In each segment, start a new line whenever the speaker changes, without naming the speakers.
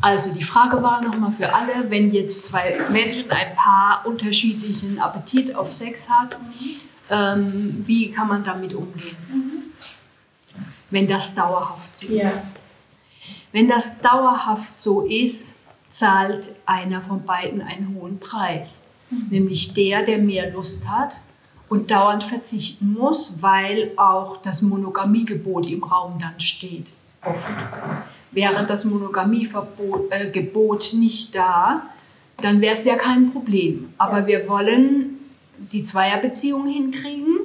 Also die Frage war nochmal für alle, wenn jetzt zwei Menschen, ein Paar unterschiedlichen Appetit auf Sex hat, ähm, wie kann man damit umgehen? Wenn das dauerhaft so ist.
Ja.
Wenn das dauerhaft so ist, zahlt einer von beiden einen hohen Preis. Nämlich der, der mehr Lust hat und dauernd verzichten muss, weil auch das Monogamiegebot im Raum dann steht. Oft. Wäre das Monogamiegebot äh, Gebot nicht da, dann wäre es ja kein Problem. Aber wir wollen die Zweierbeziehung hinkriegen.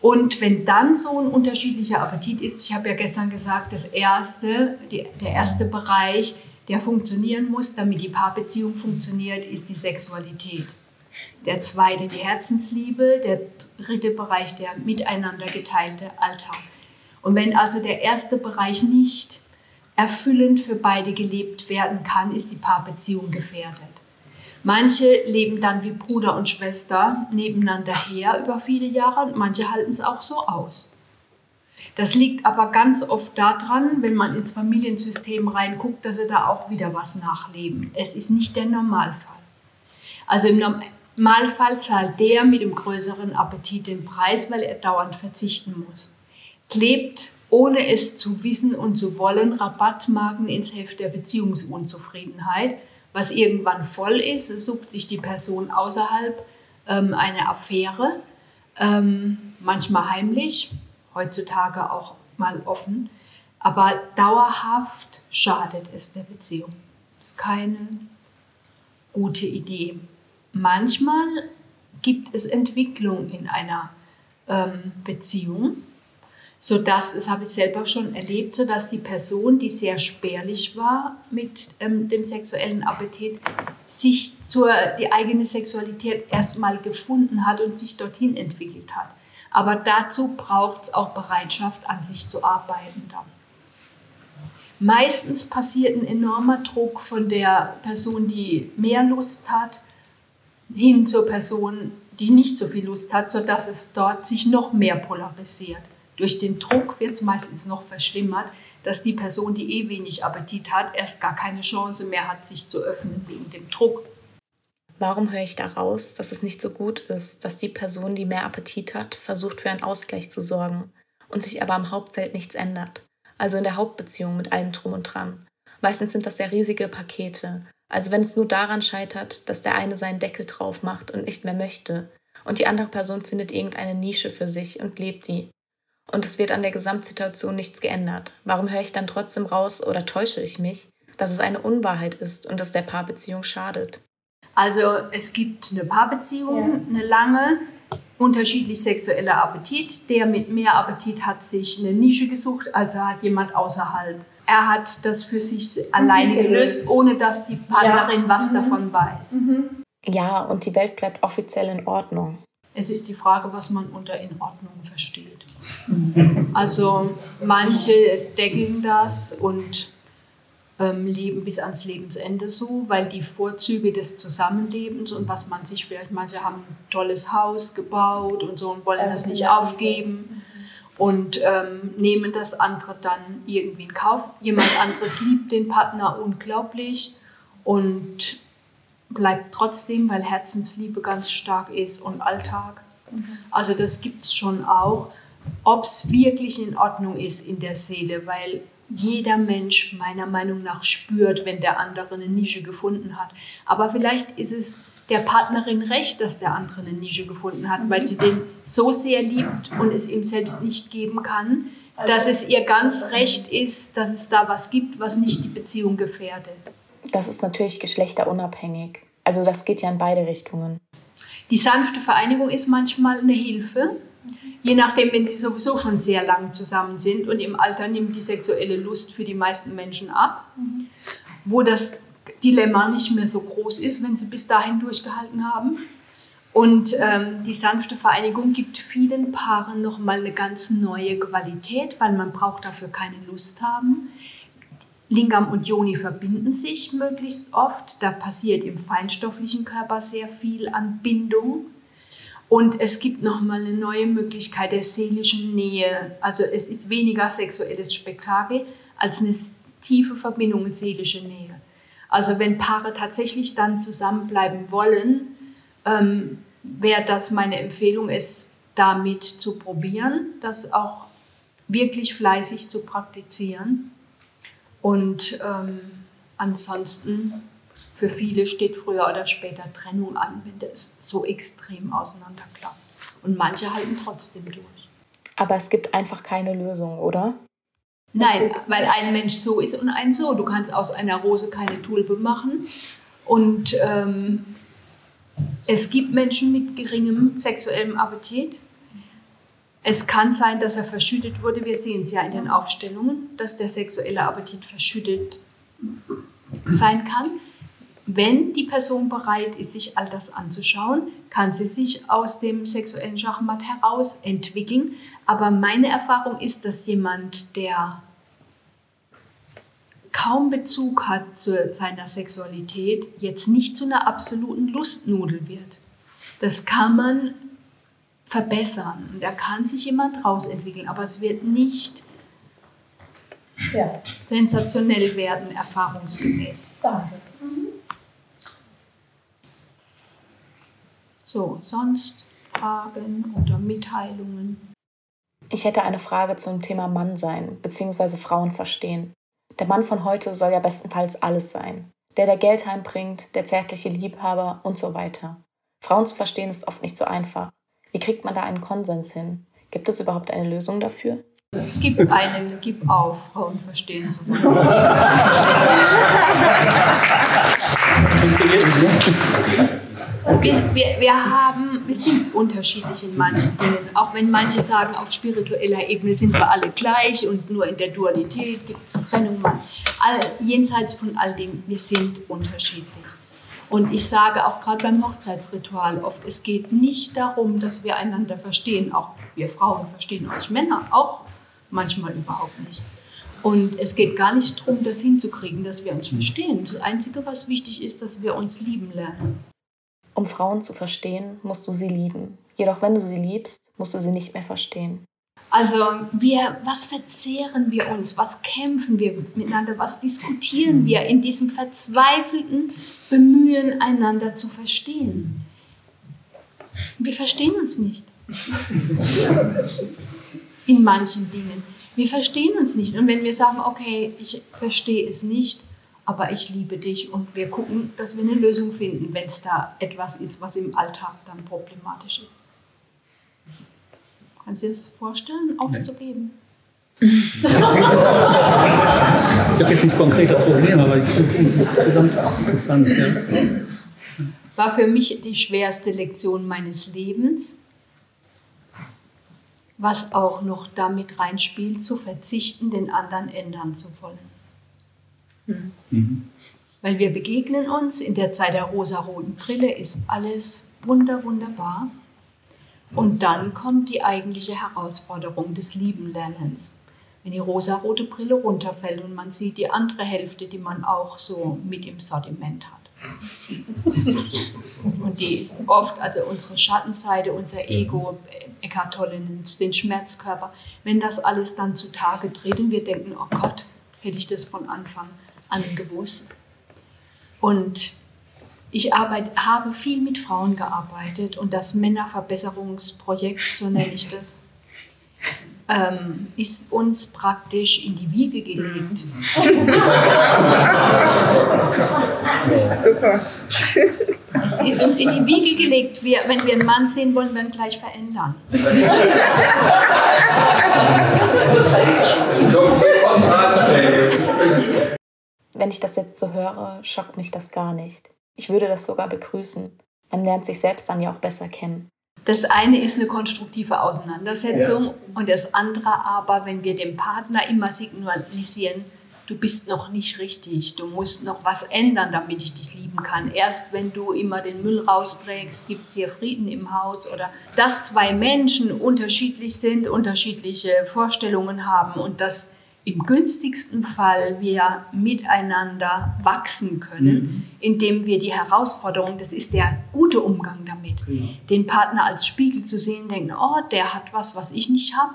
Und wenn dann so ein unterschiedlicher Appetit ist, ich habe ja gestern gesagt, das erste, die, der erste Bereich, der funktionieren muss, damit die Paarbeziehung funktioniert, ist die Sexualität. Der zweite die Herzensliebe, der dritte Bereich der miteinander geteilte Alltag. Und wenn also der erste Bereich nicht erfüllend für beide gelebt werden kann, ist die Paarbeziehung gefährdet. Manche leben dann wie Bruder und Schwester nebeneinander her über viele Jahre und manche halten es auch so aus. Das liegt aber ganz oft daran, wenn man ins Familiensystem reinguckt, dass sie da auch wieder was nachleben. Es ist nicht der Normalfall. Also im Normalfall zahlt der mit dem größeren Appetit den Preis, weil er dauernd verzichten muss. Klebt, ohne es zu wissen und zu wollen, Rabattmarken ins Heft der Beziehungsunzufriedenheit, was irgendwann voll ist, sucht sich die Person außerhalb ähm, eine Affäre, ähm, manchmal heimlich, heutzutage auch mal offen, aber dauerhaft schadet es der Beziehung. Das ist keine gute Idee. Manchmal gibt es Entwicklung in einer ähm, Beziehung, sodass, das habe ich selber schon erlebt, sodass die Person, die sehr spärlich war mit ähm, dem sexuellen Appetit, sich zur, die eigene Sexualität erstmal gefunden hat und sich dorthin entwickelt hat. Aber dazu braucht es auch Bereitschaft, an sich zu arbeiten dann. Meistens passiert ein enormer Druck von der Person, die mehr Lust hat, hin zur Person, die nicht so viel Lust hat, sodass es dort sich noch mehr polarisiert. Durch den Druck wird es meistens noch verschlimmert, dass die Person, die eh wenig Appetit hat, erst gar keine Chance mehr hat, sich zu öffnen wegen dem Druck.
Warum höre ich daraus, dass es nicht so gut ist, dass die Person, die mehr Appetit hat, versucht für einen Ausgleich zu sorgen und sich aber am Hauptfeld nichts ändert? Also in der Hauptbeziehung mit allem Drum und Dran. Meistens sind das ja riesige Pakete. Also wenn es nur daran scheitert, dass der eine seinen Deckel drauf macht und nicht mehr möchte und die andere Person findet irgendeine Nische für sich und lebt die. Und es wird an der Gesamtsituation nichts geändert. Warum höre ich dann trotzdem raus oder täusche ich mich, dass es eine Unwahrheit ist und es der Paarbeziehung schadet?
Also es gibt eine Paarbeziehung,
Ja.
eine lange, unterschiedlich sexueller Appetit. Der mit mehr Appetit hat sich eine Nische gesucht, also hat jemand außerhalb. Er hat das für sich alleine
gelöst.
gelöst, ohne dass die Partnerin
Ja.
was
Mhm.
davon weiß.
Ja, und die Welt bleibt offiziell in Ordnung.
Es ist die Frage, was man unter in Ordnung versteht. Also manche deckeln das und ähm, leben bis ans Lebensende so, weil die Vorzüge des Zusammenlebens und was man sich vielleicht, manche haben ein tolles Haus gebaut und so und wollen das nicht aufgeben und ähm, nehmen das andere dann irgendwie in Kauf. Jemand anderes liebt den Partner unglaublich und bleibt trotzdem, weil Herzensliebe ganz stark ist und Alltag. Also das gibt es schon auch. Ob es wirklich in Ordnung ist in der Seele, weil jeder Mensch meiner Meinung nach spürt, wenn der andere eine Nische gefunden hat. Aber vielleicht ist es der Partnerin recht, dass der andere eine Nische gefunden hat, weil sie den so sehr liebt und es ihm selbst nicht geben kann, dass es ihr ganz recht ist, dass es da was gibt, was nicht die Beziehung gefährdet.
Das ist natürlich geschlechterunabhängig. Also das geht ja in beide Richtungen.
Die sanfte Vereinigung ist manchmal eine Hilfe, je nachdem, wenn sie sowieso schon sehr lang zusammen sind und im Alter nimmt die sexuelle Lust für die meisten Menschen ab, wo das Dilemma nicht mehr so groß ist, wenn sie bis dahin durchgehalten haben. Und ähm, die sanfte Vereinigung gibt vielen Paaren nochmal eine ganz neue Qualität, weil man braucht dafür keine Lust haben. Lingam und Joni verbinden sich möglichst oft. Da passiert im feinstofflichen Körper sehr viel an Bindung. Und es gibt nochmal eine neue Möglichkeit der seelischen Nähe. Also es ist weniger sexuelles Spektakel als eine tiefe Verbindung und seelische Nähe. Also wenn Paare tatsächlich dann zusammenbleiben wollen, ähm, wäre das meine Empfehlung, es damit zu probieren, das auch wirklich fleißig zu praktizieren. Und ähm, ansonsten, für viele steht früher oder später Trennung an, wenn das so extrem auseinanderklappt. Und manche halten trotzdem durch.
Aber es gibt einfach keine Lösung, oder?
Nein, weil ein Mensch so ist und ein so. Du kannst aus einer Rose keine Tulpe machen. Und ähm, es gibt Menschen mit geringem sexuellem Appetit. Es kann sein, dass er verschüttet wurde. Wir sehen es ja in den Aufstellungen, dass der sexuelle Appetit verschüttet sein kann. Wenn die Person bereit ist, sich all das anzuschauen, kann sie sich aus dem sexuellen Schachmatt heraus entwickeln. Aber meine Erfahrung ist, dass jemand, der kaum Bezug hat zu seiner Sexualität, jetzt nicht zu einer absoluten Lustnudel wird. Das kann man verbessern. Und da kann sich jemand rausentwickeln, aber es wird nicht ja. sensationell werden, erfahrungsgemäß.
Danke.
So, sonst Fragen oder Mitteilungen?
Ich hätte eine Frage zum Thema Mann sein bzw. Frauen verstehen. Der Mann von heute soll ja bestenfalls alles sein. Der, der Geld heimbringt, der zärtliche Liebhaber und so weiter. Frauen zu verstehen ist oft nicht so einfach. Wie kriegt man da einen Konsens hin? Gibt es überhaupt eine Lösung dafür?
Es gibt eine, gib auf, Frauen verstehen so. Wir, wir, wir, haben, wir sind unterschiedlich in manchen Dingen. Auch wenn manche sagen, auf spiritueller Ebene sind wir alle gleich und nur in der Dualität gibt es Trennung. All, jenseits von all dem, wir sind unterschiedlich. Und ich sage auch gerade beim Hochzeitsritual oft, es geht nicht darum, dass wir einander verstehen. Auch wir Frauen verstehen euch Männer auch manchmal überhaupt nicht. Und es geht gar nicht darum, das hinzukriegen, dass wir uns verstehen. Das Einzige, was wichtig ist, dass wir uns lieben lernen.
Um Frauen zu verstehen, musst du sie lieben. Jedoch wenn du sie liebst, musst du sie nicht mehr verstehen.
Also wir, was verzehren wir uns? Was kämpfen wir miteinander? Was diskutieren wir in diesem verzweifelten Bemühen, einander zu verstehen? Wir verstehen uns nicht. In manchen Dingen. Wir verstehen uns nicht. Und wenn wir sagen, okay, ich verstehe es nicht, aber ich liebe dich und wir gucken, dass wir eine Lösung finden, wenn es da etwas ist, was im Alltag dann problematisch ist. Kannst du dir das vorstellen, aufzugeben? ich
habe jetzt nicht konkret das Problem, aber ich finde es insgesamt interessant. Ja.
War für mich die schwerste Lektion meines Lebens, was auch noch damit reinspielt, zu verzichten, den anderen ändern zu wollen. Mhm. Weil wir begegnen uns in der Zeit der rosaroten Brille, ist alles wunder, wunderbar. Und dann kommt die eigentliche Herausforderung des Liebenlernens. Wenn die rosarote Brille runterfällt und man sieht die andere Hälfte, die man auch so mit im Sortiment hat. Und die ist oft, also unsere Schattenseite, unser Ego, Eckhart Tolle nennt den Schmerzkörper. Wenn das alles dann zutage tritt und wir denken, oh Gott, hätte ich das von Anfang angewusst. Und ich arbeite, habe viel mit Frauen gearbeitet und das Männerverbesserungsprojekt, so nenne ich das, ähm, ist uns praktisch in die Wiege gelegt. Super. Es ist uns in die Wiege gelegt. Wir, wenn wir einen Mann sehen wollen, wir ihn gleich verändern.
Wenn ich das jetzt so höre, schockt mich das gar nicht. Ich würde das sogar begrüßen. Man lernt sich selbst dann ja auch besser kennen.
Das eine ist eine konstruktive Auseinandersetzung ja. und das andere aber, wenn wir dem Partner immer signalisieren, du bist noch nicht richtig, du musst noch was ändern, damit ich dich lieben kann. Erst wenn du immer den Müll rausträgst, gibt es hier Frieden im Haus oder dass zwei Menschen unterschiedlich sind, unterschiedliche Vorstellungen haben und das im günstigsten Fall wir miteinander wachsen können, mhm. indem wir die Herausforderung, das ist der gute Umgang damit, ja. den Partner als Spiegel zu sehen, denken, oh, der hat was, was ich nicht habe,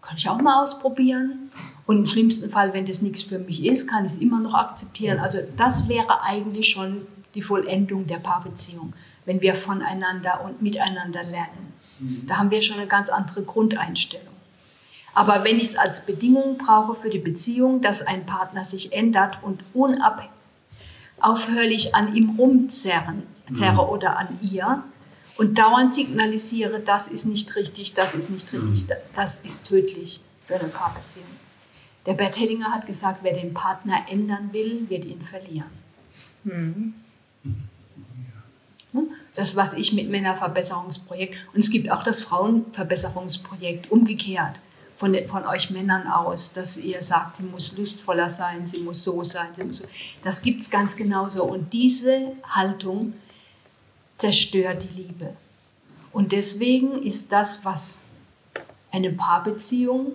kann ich auch mal ausprobieren. Und im schlimmsten Fall, wenn das nichts für mich ist, kann ich es immer noch akzeptieren. Also das wäre eigentlich schon die Vollendung der Paarbeziehung, wenn wir voneinander und miteinander lernen. Da haben wir schon eine ganz andere Grundeinstellung. Aber wenn ich es als Bedingung brauche für die Beziehung, dass ein Partner sich ändert und unaufhörlich an ihm rumzerren zerre oder an ihr und dauernd signalisiere, das ist nicht richtig, das ist nicht richtig, das ist tödlich für eine Paarbeziehung. Der Bert Hellinger hat gesagt, wer den Partner ändern will, wird ihn verlieren. Mhm. Das, was ich mit Männerverbesserungsprojekt, und es gibt auch das Frauenverbesserungsprojekt umgekehrt von, von euch Männern aus, dass ihr sagt, sie muss lustvoller sein, sie muss so sein, sie muss so. Das gibt es ganz genauso. Und diese Haltung zerstört die Liebe. Und deswegen ist das, was eine Paarbeziehung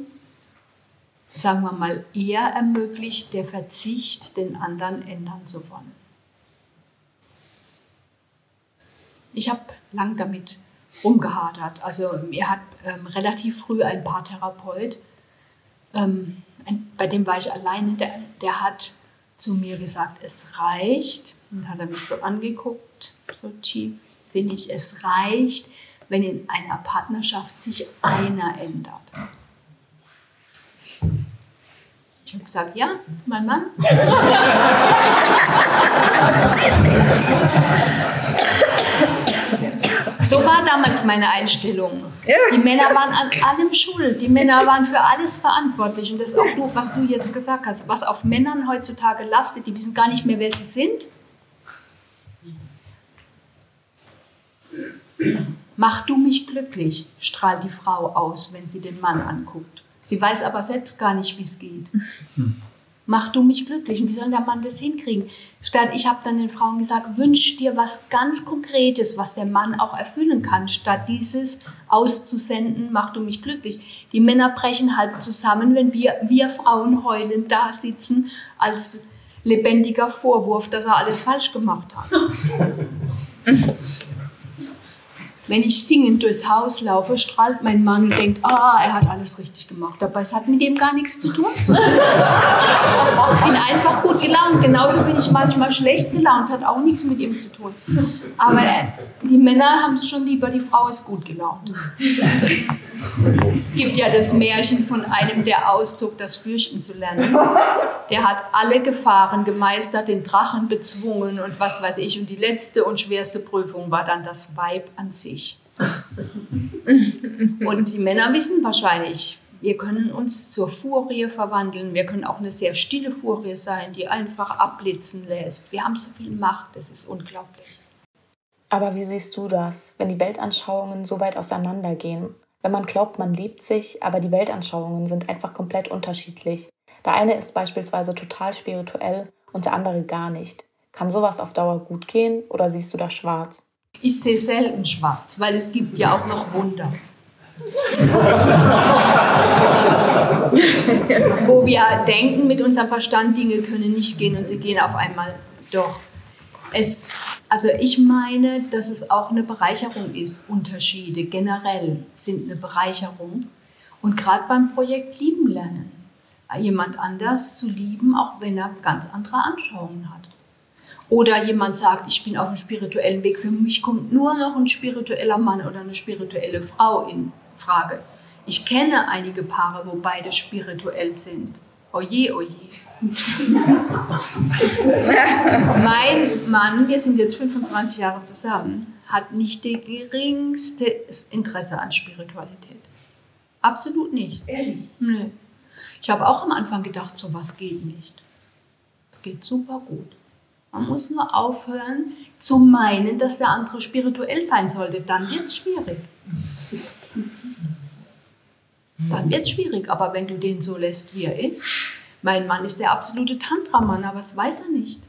sagen wir mal, eher ermöglicht, der Verzicht, den anderen ändern zu wollen. Ich habe lang damit rumgehadert. Also mir hat ähm, relativ früh ein Paartherapeut, ähm, bei dem war ich alleine, der, der hat zu mir gesagt, es reicht. Und hat er mich so angeguckt, so tiefsinnig, es reicht, wenn in einer Partnerschaft sich einer ändert. Ich habe gesagt, ja, mein Mann. damals meine Einstellung. Die Männer waren an allem schuld. Die Männer waren für alles verantwortlich. Und das ist auch nur, was du jetzt gesagt hast. Was auf Männern heutzutage lastet, die wissen gar nicht mehr, wer sie sind. Mach du mich glücklich, strahlt die Frau aus, wenn sie den Mann anguckt. Sie weiß aber selbst gar nicht, wie es geht. Mach du mich glücklich. Und wie soll der Mann das hinkriegen? Statt, ich habe dann den Frauen gesagt, wünsch dir was ganz Konkretes, was der Mann auch erfüllen kann, statt dieses auszusenden, mach du mich glücklich. Die Männer brechen halt zusammen, wenn wir, wir Frauen heulend da sitzen, als lebendiger Vorwurf, dass er alles falsch gemacht hat. Wenn ich singend durchs Haus laufe, strahlt mein Mann und denkt, ah, er hat alles richtig gemacht. Dabei es hat mit dem gar nichts zu tun. ich bin einfach gut gelaunt. Genauso bin ich manchmal schlecht gelaunt, hat auch nichts mit ihm zu tun. Aber äh, die Männer haben es schon lieber, die Frau ist gut gelaunt. Es gibt ja das Märchen von einem, der auszog, das Fürchten zu lernen. Der hat alle Gefahren gemeistert, den Drachen bezwungen und was weiß ich. Und die letzte und schwerste Prüfung war dann das Weib an sich. Und die Männer wissen wahrscheinlich, wir können uns zur Furie verwandeln. Wir können auch eine sehr stille Furie sein, die einfach abblitzen lässt. Wir haben so viel Macht, das ist unglaublich.
Aber wie siehst du das, wenn die Weltanschauungen so weit auseinandergehen? Wenn man glaubt, man liebt sich, aber die Weltanschauungen sind einfach komplett unterschiedlich. Der eine ist beispielsweise total spirituell und der andere gar nicht. Kann sowas auf Dauer gut gehen oder siehst du da schwarz?
Ich sehe selten schwarz, weil es gibt ja auch noch Wunder. Wo wir denken mit unserem Verstand, Dinge können nicht gehen und sie gehen auf einmal doch. Es also ich meine, dass es auch eine Bereicherung ist. Unterschiede generell sind eine Bereicherung. Und gerade beim Projekt Lieben lernen, jemand anders zu lieben, auch wenn er ganz andere Anschauungen hat. Oder jemand sagt, ich bin auf einem spirituellen Weg, für mich kommt nur noch ein spiritueller Mann oder eine spirituelle Frau in Frage. Ich kenne einige Paare, wo beide spirituell sind. Oje, oje. mein Mann, wir sind jetzt 25 Jahre zusammen, hat nicht das geringste Interesse an Spiritualität. Absolut nicht. Ehrlich? Nee. Ich habe auch am Anfang gedacht, so was geht nicht. Geht super gut. Man muss nur aufhören zu meinen, dass der andere spirituell sein sollte. Dann wird es schwierig. Dann wird es schwierig. Aber wenn du den so lässt, wie er ist, mein Mann ist der absolute Tantra-Mann, aber das weiß er nicht.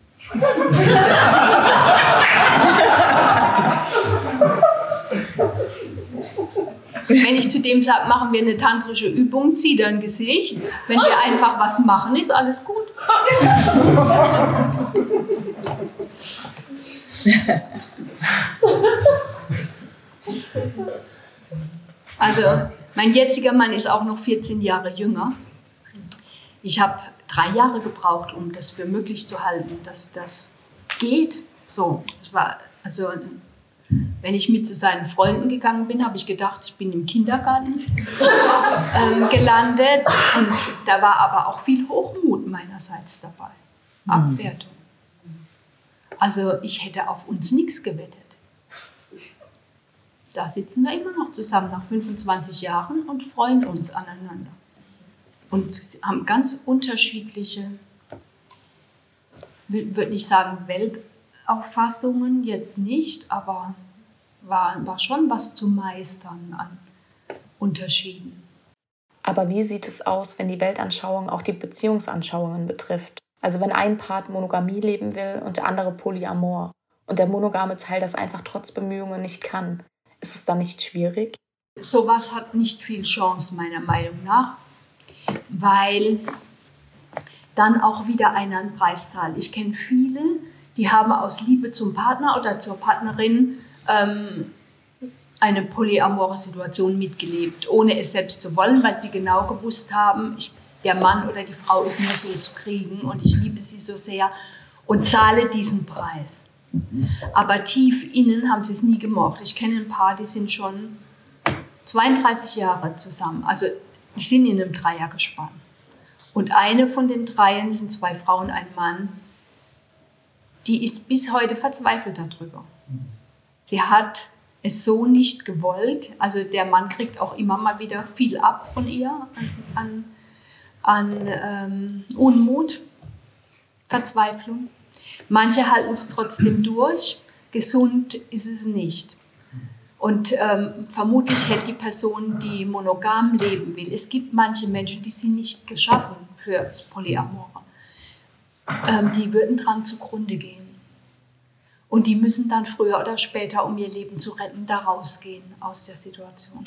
Wenn ich zu dem sage, machen wir eine tantrische Übung, zieh dein Gesicht. Wenn wir einfach was machen, ist alles gut. Also, mein jetziger Mann ist auch noch 14 Jahre jünger. Ich habe drei Jahre gebraucht, um das für möglich zu halten, dass das geht. So, es war also wenn ich mit zu seinen Freunden gegangen bin, habe ich gedacht, ich bin im Kindergarten ähm, gelandet. Und da war aber auch viel Hochmut meinerseits dabei. Mhm. Abwertung. Also ich hätte auf uns nichts gewettet. Da sitzen wir immer noch zusammen nach 25 Jahren und freuen uns aneinander. Und haben ganz unterschiedliche, würde ich sagen, Weltauffassungen jetzt nicht, aber war, war schon was zu meistern an Unterschieden.
Aber wie sieht es aus, wenn die Weltanschauung auch die Beziehungsanschauungen betrifft? Also wenn ein Part Monogamie leben will und der andere Polyamor und der monogame Teil das einfach trotz Bemühungen nicht kann, ist es dann nicht schwierig?
Sowas hat nicht viel Chance meiner Meinung nach, weil dann auch wieder einer einen Preis zahlt. Ich kenne viele, die haben aus Liebe zum Partner oder zur Partnerin ähm, eine polyamore Situation mitgelebt, ohne es selbst zu wollen, weil sie genau gewusst haben, ich, der Mann oder die Frau ist nur so zu kriegen und ich liebe sie so sehr und zahle diesen Preis. Aber tief innen haben sie es nie gemocht. Ich kenne ein paar, die sind schon 32 Jahre zusammen. Also die sind in einem Dreiergespann. Und eine von den Dreien sind zwei Frauen, ein Mann, die ist bis heute verzweifelt darüber. Sie hat es so nicht gewollt. Also der Mann kriegt auch immer mal wieder viel ab von ihr an, an, an ähm, Unmut, Verzweiflung. Manche halten es trotzdem durch. Gesund ist es nicht. Und ähm, vermutlich hält die Person, die monogam leben will. Es gibt manche Menschen, die sind nicht geschaffen für das Polyamore. Ähm, die würden dran zugrunde gehen. Und die müssen dann früher oder später, um ihr Leben zu retten, da rausgehen aus der Situation.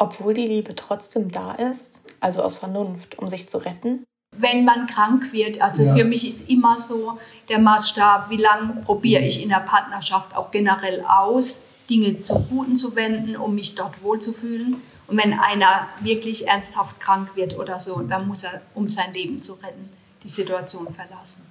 Obwohl die Liebe trotzdem da ist, also aus Vernunft, um sich zu retten?
Wenn man krank wird, also ja. für mich ist immer so der Maßstab, wie lange probiere ich in der Partnerschaft auch generell aus, Dinge zum Guten zu wenden, um mich dort wohlzufühlen. Und wenn einer wirklich ernsthaft krank wird oder so, dann muss er, um sein Leben zu retten, die Situation verlassen.